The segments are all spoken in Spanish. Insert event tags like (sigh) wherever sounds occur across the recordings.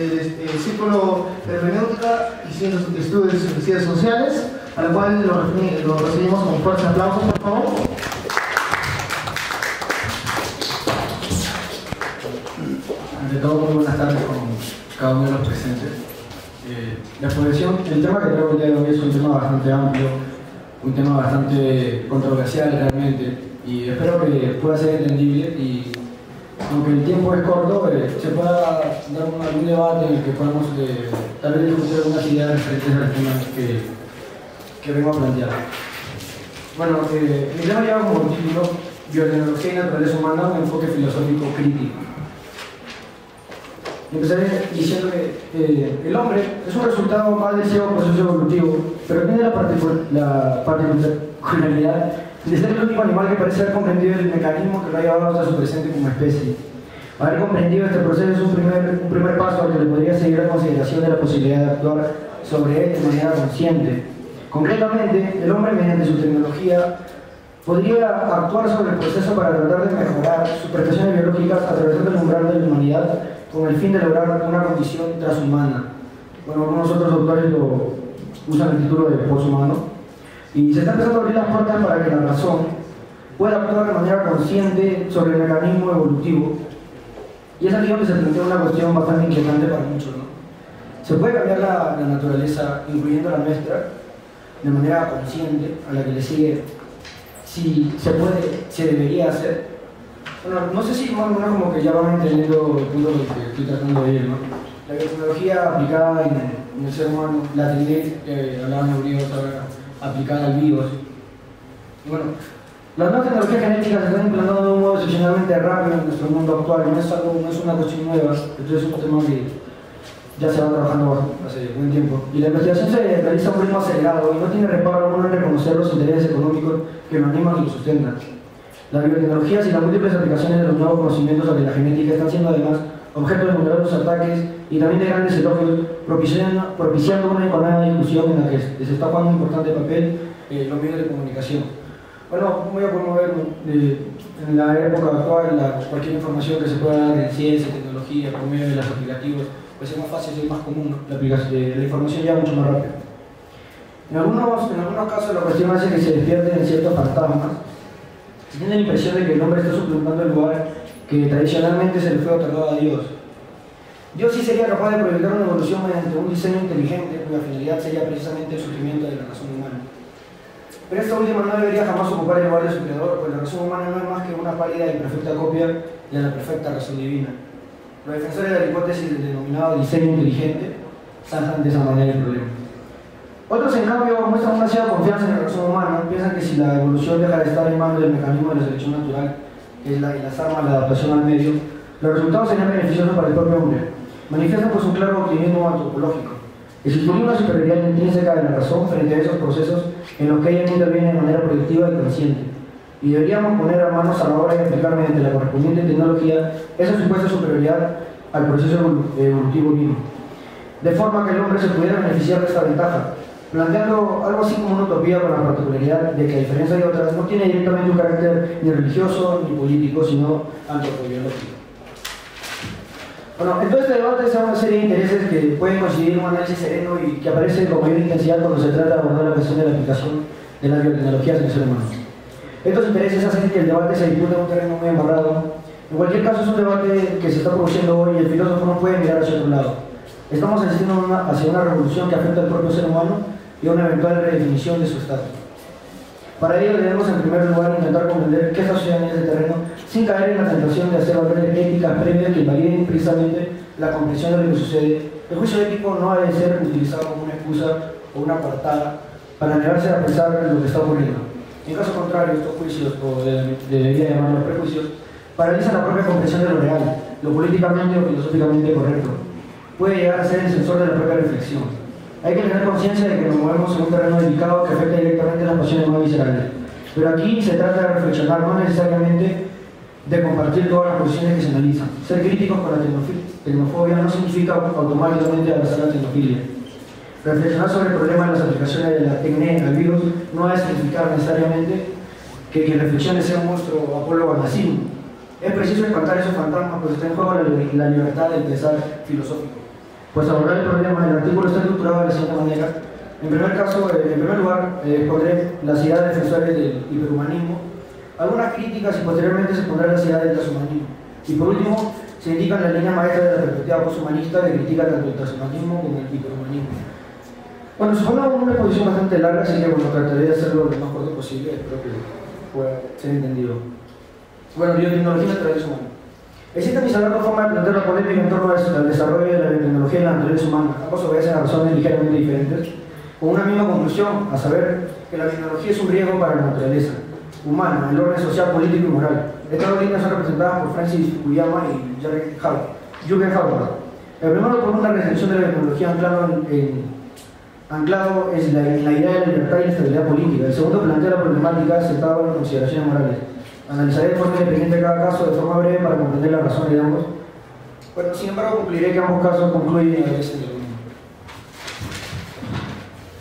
el, Círculo de Hermenéutica y Ciencias Estudios y Ciencias Sociales, a la cual lo, recibimos con fuertes aplausos, por favor. Ante todo, muy buenas tardes con cada uno de los presentes. Eh, la exposición, el tema que traigo el día de hoy es un tema bastante amplio, un tema bastante controversial realmente, y espero que pueda ser entendible y aunque el tiempo es corto, eh, se pueda dar un, algún debate en el que podamos eh, tal vez discutir algunas ideas referentes al tema que, que vengo a plantear. Bueno, eh, mi tema lleva como título Biotecnología y Naturaleza Humana, un enfoque filosófico crítico. Empezaré diciendo que eh, el hombre es un resultado más del ciego proceso evolutivo, pero tiene la, la particularidad de ser el único animal que parece haber comprendido el mecanismo que lo ha llevado hasta su presente como especie. Haber comprendido este proceso es un primer, un primer paso al que le podría seguir la consideración de la posibilidad de actuar sobre él de manera consciente. Concretamente, el hombre mediante su tecnología podría actuar sobre el proceso para tratar de mejorar sus prestaciones biológicas atravesando el umbral de la humanidad con el fin de lograr una condición transhumana. Bueno, algunos otros autores lo usan el título de poshumano. Y se está empezando a abrir las puertas para que la razón pueda actuar de manera consciente sobre el mecanismo evolutivo. Y es aquí donde se plantea una cuestión bastante inquietante para muchos. ¿no? Se puede cambiar la, naturaleza, incluyendo la nuestra, de manera consciente, a la que le sigue, si se puede, se debería hacer. Bueno, no sé si más o menos como que ya van entendiendo el punto que estoy tratando de ir, ¿no? La biotecnología aplicada en el, ser humano, la TNT, que hablaban euríos ahora, aplicada al virus. Y bueno, las nuevas tecnologías genéticas se están implantando de un modo excepcionalmente rápido en nuestro mundo actual, no es, algo, no es una cuestión nueva, entonces es un tema que ya se va trabajando hace buen tiempo. Y la investigación se realiza un ritmo acelerado y no tiene reparo alguno en reconocer los intereses económicos que lo animan y lo sustentan. Las biotecnologías y las múltiples aplicaciones de los nuevos conocimientos sobre la genética están siendo además objeto de numerosos ataques y también de grandes elogios, propiciando, propiciando una enconada discusión en la que se está jugando un importante papel eh, los medios de comunicación. Bueno, voy a promover eh, en la época actual cualquier información que se pueda dar en ciencia, tecnología, por medio de los aplicativos, pues es más fácil y más común, la, aplicación, eh, la información ya mucho más rápido. En algunos, en algunos casos la cuestión hace que se despierten ciertos fantasmas. Se tiene la impresión de que el hombre está suplantando el lugar que tradicionalmente se le fue otorgado a Dios. Dios sí sería capaz de proyectar una evolución mediante un diseño inteligente cuya finalidad sería precisamente el surgimiento de la razón humana. Pero esta última no debería jamás ocupar el lugar de su creador, pues la razón humana no es más que una pálida y perfecta copia de la perfecta razón divina. Los defensores de la hipótesis del denominado diseño inteligente zanjan de esa manera el problema. Otros, en cambio, muestran una cierta confianza en la razón humana, piensan que si la evolución deja de estar en manos del mecanismo de la selección natural, que es la que las arma la adaptación al medio, los resultados serían beneficiosos para el propio hombre. Manifiestan pues un claro optimismo antropológico. Existiría una superioridad intrínseca de la razón frente a esos procesos en los que ella no interviene de manera proyectiva y consciente. Y deberíamos poner a manos a la obra y aplicar mediante la correspondiente tecnología esa supuesta superioridad al proceso evolutivo mismo. De forma que el hombre se pudiera beneficiar de esta ventaja, planteando algo así como una utopía con la particularidad de que a diferencia de otras no tiene directamente un carácter ni religioso ni político, sino antropobiológico. Bueno, en todo este debate se una serie de intereses que pueden conseguir un análisis sereno y que aparece con mayor intensidad cuando se trata de abordar la cuestión de la aplicación de las biotecnologías en el ser humano. Estos intereses hacen que el debate se disputa en un terreno muy embarrado. En cualquier caso, es un debate que se está produciendo hoy y el filósofo no puede mirar hacia otro lado. Estamos asistiendo hacia una revolución que afecta al propio ser humano y a una eventual redefinición de su estado. Para ello debemos en primer lugar intentar comprender qué está sucediendo en ese terreno sin caer en la tentación de hacer valer éticas previas que invaliden precisamente la comprensión de lo que sucede. El juicio ético no ha de ser utilizado como una excusa o una apartada para negarse a pensar lo que está ocurriendo. En caso contrario, estos juicios, o de, debería llamarlos prejuicios, paralizan la propia comprensión de lo real, lo políticamente o filosóficamente correcto. Puede llegar a ser el sensor de la propia reflexión. Hay que tener conciencia de que nos movemos en un terreno delicado que afecta directamente las pasiones más viscerales. Pero aquí se trata de reflexionar, no necesariamente de compartir todas las posiciones que se analizan. Ser críticos con la tecnofobia no significa automáticamente abrazar la tecnofilia. Reflexionar sobre el problema de las aplicaciones de la tecné al virus no va a significar necesariamente que quien reflexione sea un monstruo apólogo al nazismo. Es preciso espantar esos fantasmas, pues está en juego la, la libertad del pensar filosófico. Pues abordar el problema, el artículo está estructurado de la siguiente manera. En primer caso, eh, en primer lugar, eh, pondré las ideas defensores del hiperhumanismo, algunas críticas y posteriormente se pondrá las ideas del transhumanismo. Y por último, se indican las líneas maestras de la perspectiva posthumanista que critica tanto el transhumanismo como el hiperhumanismo. Bueno, supone una exposición bastante larga, así que bueno, trataré de hacerlo lo más corto posible, espero que pueda ser entendido. Bueno, biotecnología y naturaleza humana. Existe mi saber dos formas de plantear la polémica en torno al desarrollo de la biotecnología y la naturaleza humana. Ambos obedecen a razones ligeramente diferentes, con una misma conclusión, a saber que la biotecnología es un riesgo para la naturaleza humana, el orden social, político y moral. Estas dos líneas son representadas por Francis Fukuyama y Jürgen Habermas. El primero por una restricción de la biotecnología anclado en, la, la idea de la libertad y la estabilidad política. El segundo plantea la problemática sentada en consideraciones morales. Analizaré de forma independiente cada caso de forma breve para comprender las razones de ambos. Bueno, sin embargo, concluiré que ambos casos concluyen en el mismo.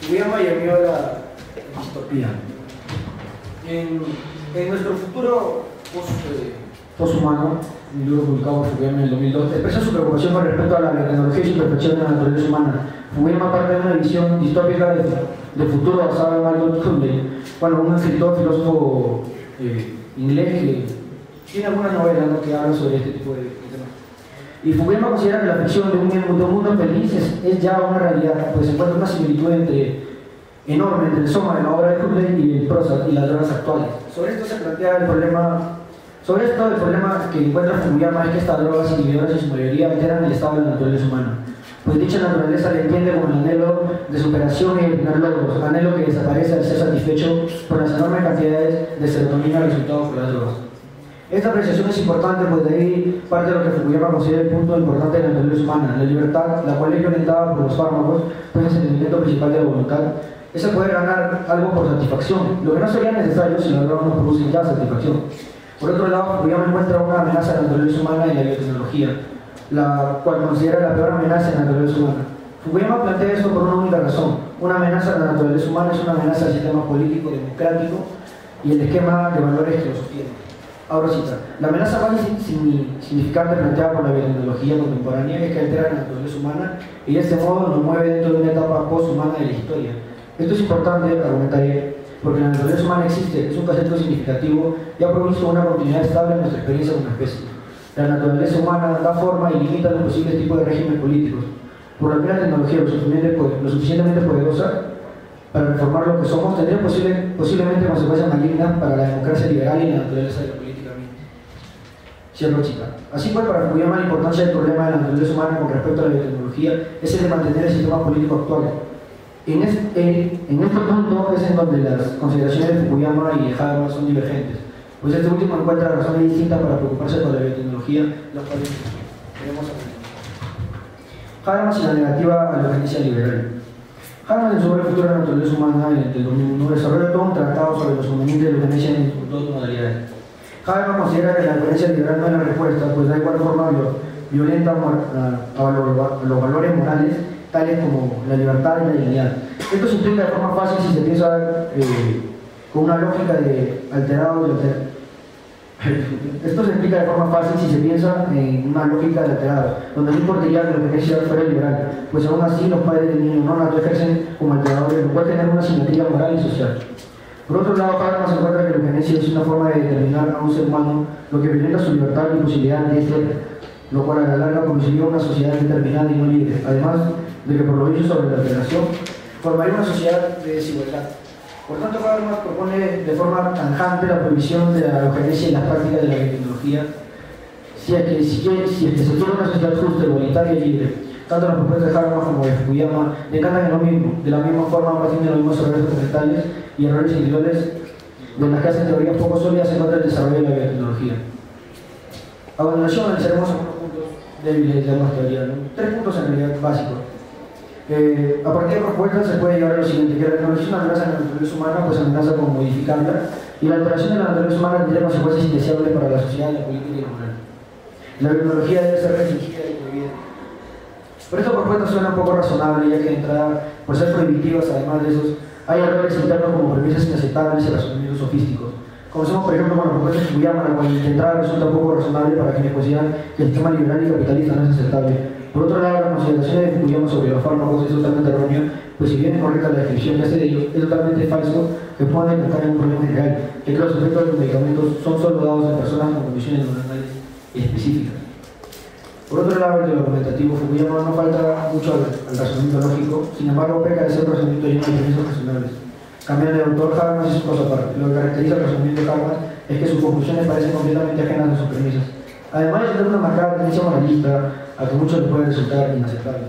Fukuyama y el mío de la distopía. En, nuestro futuro eh, poshumano, un libro publicado por en el 2002, expresa su preocupación con respecto a la biotecnología y su perfección de la naturaleza humana. Fukuyama parte de una visión distópica del de futuro basada en Aldous Huxley, bueno, un escritor, filósofo eh, inglés que tiene algunas novelas ¿no? que hablan sobre este tipo de, temas. Y Fukuyama considera que la ficción de un, de un mundo feliz es, es, ya una realidad, pues se encuentra una similitud entre, enorme entre el soma de la obra de Huxley y el prosa y las drogas actuales. Sobre esto se plantea el problema, sobre esto el problema que encuentra Fukuyama es que estas drogas inhibidoras en su mayoría alteran el estado de la naturaleza humana. Pues dicha naturaleza le entiende como el anhelo de superación y tener logros, anhelo que desaparece al ser satisfecho por las enormes cantidades de serotonina resultados por las drogas. Esta apreciación es importante, pues de ahí parte de lo que Fukuyama considera el punto importante de la naturaleza humana, la libertad, la cual es violentada por los fármacos, pues es el sentimiento principal de la voluntad, es poder ganar algo por satisfacción, lo que no sería necesario si las drogas no producen ya satisfacción. Por otro lado, Fukuyama encuentra una amenaza a la naturaleza humana y la biotecnología, la cual considera la peor amenaza en la naturaleza humana. Fukuyama plantea esto por una única razón. Una amenaza a la naturaleza humana es una amenaza al sistema político democrático y el esquema de valores que lo sostiene. Ahora cita, la amenaza más significante planteada por la biotecnología contemporánea es que altera la naturaleza humana y de este modo nos mueve dentro de una etapa post-humana de la historia. Esto es importante, argumentaré, porque la naturaleza humana existe, es un concepto significativo y ha provisto una continuidad estable en nuestra experiencia como especie. La naturaleza humana da forma y limita los posibles tipos de regímenes políticos. Por la tecnología lo suficientemente, poderosa para reformar lo que somos, tendría posible, posiblemente consecuencias malignas para la democracia liberal y la naturaleza de política. Cierro chica. Así pues, para Fukuyama la importancia del problema de la naturaleza humana con respecto a la biotecnología es el de mantener el sistema político actual. En este, en punto es en donde las consideraciones de Fukuyama y Habermas son divergentes pues este último encuentra razones distintas para preocuparse por la biotecnología, las cuales aprender. Habermas y la negativa a la eugenesia liberal. Habermas en su obra Futuro de la Naturaleza Humana del 2001 desarrolla todo un tratado sobre los convenientes de la eugenesia en dos modalidades. Habermas considera que la eugenesia liberal no es la respuesta, pues da igual forma violenta a, los valores morales tales como la libertad y la dignidad. Esto se implica de forma fácil si se piensa eh, con una lógica de alterado alterado. (laughs) Esto se explica de forma fácil si se piensa en una lógica de alterado, donde no importaría que la eugenesia fuera liberal, pues aún así los padres del niño no nato ejercen como alteradores, lo cual tener una simetría moral y social. Por otro lado, Habermas encuentra que la eugenesia es una forma de determinar a un ser humano lo que violenta su libertad y posibilidad de ser, lo cual a la larga produciría una sociedad determinada y no libre, además de que por lo dicho sobre la alteración formaría una sociedad de desigualdad. Por tanto, Habermas propone de forma tanjante la prohibición de la eugenesia y las prácticas de la biotecnología, si es que, si, si es que se quiere una sociedad justa, igualitaria y libre. Tanto las propuestas de Habermas como de Fukuyama decantan en lo mismo, de la misma forma ambas tienen los mismos errores fundamentales y errores individuales de las que hacen teorías poco sólidas en contra del desarrollo de la biotecnología. A continuación analizaremos algunos puntos débiles de ambas teorías, tres puntos en realidad básicos. A partir de propuestas se puede llegar a lo siguiente, que la tecnología es una amenaza en la naturaleza humana, pues amenaza con modificarla, y la alteración de la naturaleza humana tiene consecuencias indeseables para la sociedad, la política y la moral. La biología debe ser restringida y prohibida. Por esta propuesta suena un poco razonable, ya que de entrada, por ser prohibitivas, además de esos, hay errores internos como premisas inaceptables y razonamientos sofísticos. Conocemos, por ejemplo, con la propuesta de Fukuyama, la cual de entrada resulta un poco razonable para quienes consideran que el sistema liberal y capitalista no es aceptable Por otro lado, la consideración de Fukuyama sobre los fármacos es totalmente errónea, pues si bien es correcta la descripción que hace de ellos, es totalmente falso que puedan detectar un problema real, ya que los efectos de los medicamentos son solo dados a personas con condiciones normales específicas. Por otro lado, el argumentativo Fukuyama no falta mucho al, razonamiento lógico, sin embargo peca de ser razonamiento lleno de premisas razonables. Cambiando de autor, Habermas es un paso aparte. Lo que caracteriza el razonamiento de Habermas es que sus conclusiones parecen completamente ajenas a sus premisas. Además de tener una marcada tendencia moralista, a que muchos les puede resultar inaceptable.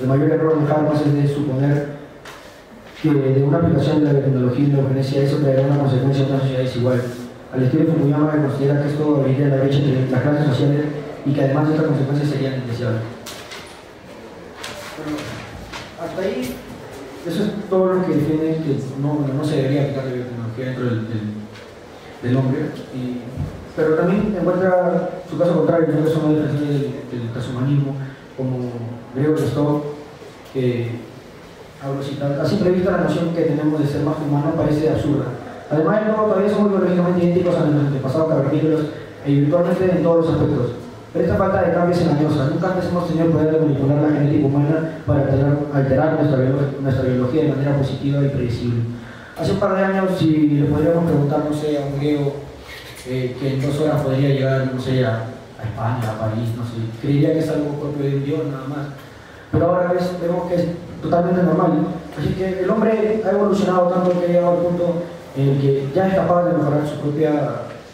El mayor error de Habermas es de suponer que de una aplicación de la tecnología y la eugenesia eso traerá una consecuencia en una sociedad desigual. Al estilo de Fukuyama considera que esto abriría la brecha entre las clases sociales y que además estas consecuencias serían indeseables. Bueno, hasta ahí, eso es todo lo que defiende que no, no se debería aplicar la biotecnología dentro del, del, del hombre. Y, pero también encuentra su caso contrario, que son las defensores del, del transhumanismo, como Gregor Stock, que a simple vista la noción que tenemos de ser más humano parece absurda. Además de todo, todavía somos biológicamente idénticos a nuestros antepasados cavernícolas e virtualmente en todos los aspectos. Pero esta falta de cambio es engañosa. Nunca antes hemos tenido el poder de manipular la genética humana para alterar, nuestra, nuestra, biología de manera positiva y predecible. Hace un par de años, si le podríamos preguntar, no sé, a un griego que en dos horas podría llegar, no sé, a, a, España, a París, no sé, creería que es algo propio de dios nada más. Pero ahora vemos que es totalmente normal. Así que el hombre ha evolucionado tanto que ha llegado al punto en que ya es capaz de mejorar su propia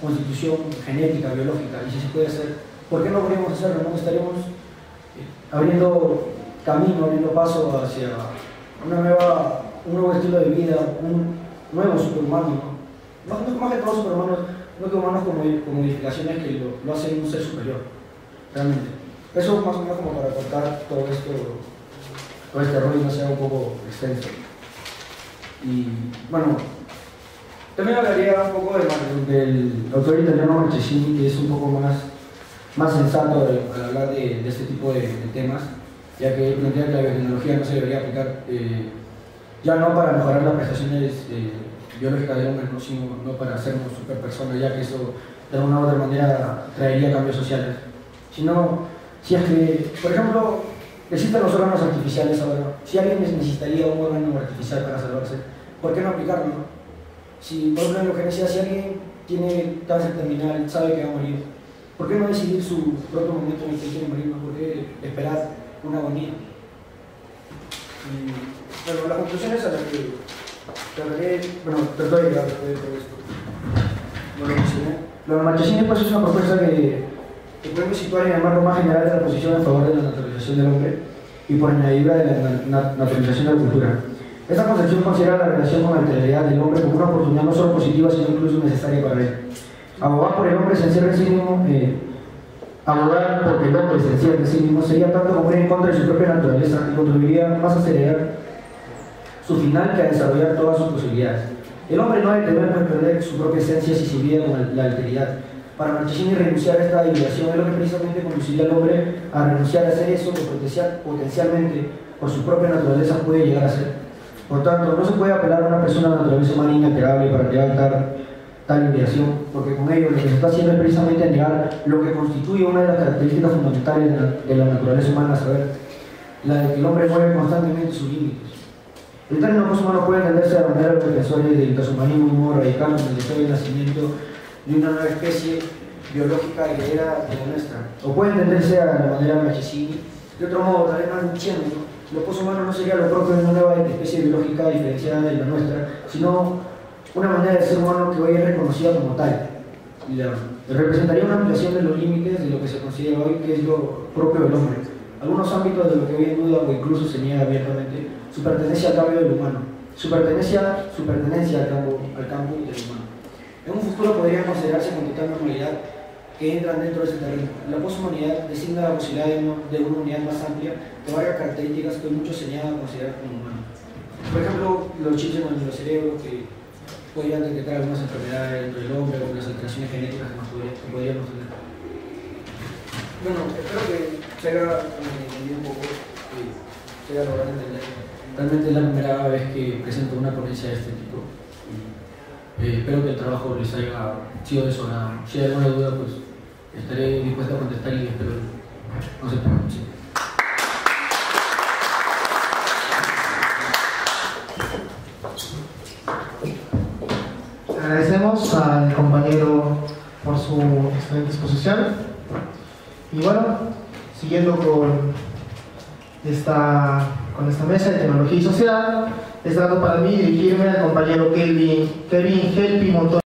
constitución genética, biológica, y si se puede hacer, ¿por qué no podríamos hacerlo? ¿no? Estaríamos eh, abriendo camino, abriendo paso hacia una nueva, un nuevo estilo de vida, un nuevo superhumano. No, no más que todos superhumanos, no que humanos con modificaciones que lo, lo hacen un ser superior, realmente. Eso más o menos como para contar todo esto todo este rollo sea un poco extenso. Y bueno, también hablaría un poco de, del autor italiano Marchesini, que es un poco más, más sensato al hablar de, este tipo de, temas, ya que plantea que la biotecnología no se debería aplicar eh, ya no para mejorar las prestaciones eh, biológicas del hombre, sino no para hacernos super personas, ya que eso de alguna u otra manera traería cambios sociales, sino si es que, por ejemplo, Existen los órganos artificiales ahora. Si alguien necesitaría un órgano artificial para salvarse, ¿por qué no aplicarlo? Si, por ejemplo, si alguien tiene cáncer terminal, sabe que va a morir, ¿por qué no decidir su propio momento en el que quiere morir? ¿Por qué esperar una agonía? Y, bueno, las conclusiones a las que trataré, bueno, perdón después de todo esto. No lo mencioné. Lo de Marchesini pues, es una propuesta que que podemos situar en el marco más general de la posición en favor de la naturalización del hombre y por añadidura de la naturalización de la cultura. Esta concepción considera la relación con la alteridad del hombre como una oportunidad no solo positiva, sino incluso necesaria para él. Abogar por el hombre se encierra en sí mismo, eh, abogar porque el hombre se encierra en sí mismo sería tanto como ir en contra de su propia naturaleza y contribuiría más a acelerar su final que a desarrollar todas sus posibilidades. El hombre no debe temer perder su propia esencia si se olvida con la alteridad para Marchesini renunciar a esta divulgación es lo que precisamente conduciría al hombre a renunciar a hacer eso que potencial, potencialmente por su propia naturaleza puede llegar a ser. Por tanto, no se puede apelar a una persona de naturaleza humana inalterable para llegar tal, ideación, porque con ello lo que se está haciendo es precisamente negar lo que constituye una de las características fundamentales de la, de la naturaleza humana, a saber, la de que el hombre mueve constantemente sus límites. El término humano puede entenderse de manera de los defensores del modo radical como el deseo del nacimiento de una nueva especie biológica heredera de la nuestra. O puede entenderse a la manera Marchesini, de otro modo, tal vez más diciendo, lo poshumano no sería lo propio de una nueva especie biológica diferenciada de la nuestra, sino una manera de ser humano que hoy es reconocida como tal. La, representaría una ampliación de los límites de lo que se considera hoy que es lo propio del hombre. Algunos ámbitos de lo que hoy en duda o incluso se niega abiertamente, su pertenencia al cambio del humano, su pertenencia, su pertenencia al campo, al campo del humano. En un futuro podría considerarse con total normalidad que entran dentro de ese terreno. La poshumanidad designa la posibilidad de, de, una unidad más amplia de varias características que muchos se niegan a considerar como humanos. Por ejemplo, los chiches en los cerebros que podrían detectar algunas enfermedades dentro del hombre o las alteraciones genéticas que podríamos tener. Bueno, espero que llega. Eh, Realmente es la primera vez que presento una ponencia de este tipo. Eh, espero que el trabajo les haya sido de. Si hay alguna duda, pues estaré dispuesto a contestar y espero no se preocupen. Agradecemos al compañero por su excelente exposición. Y bueno, con esta, con esta mesa de tecnología y social, es dado para mí dirigirme al compañero Kelvin, Kevin Helpi Montón.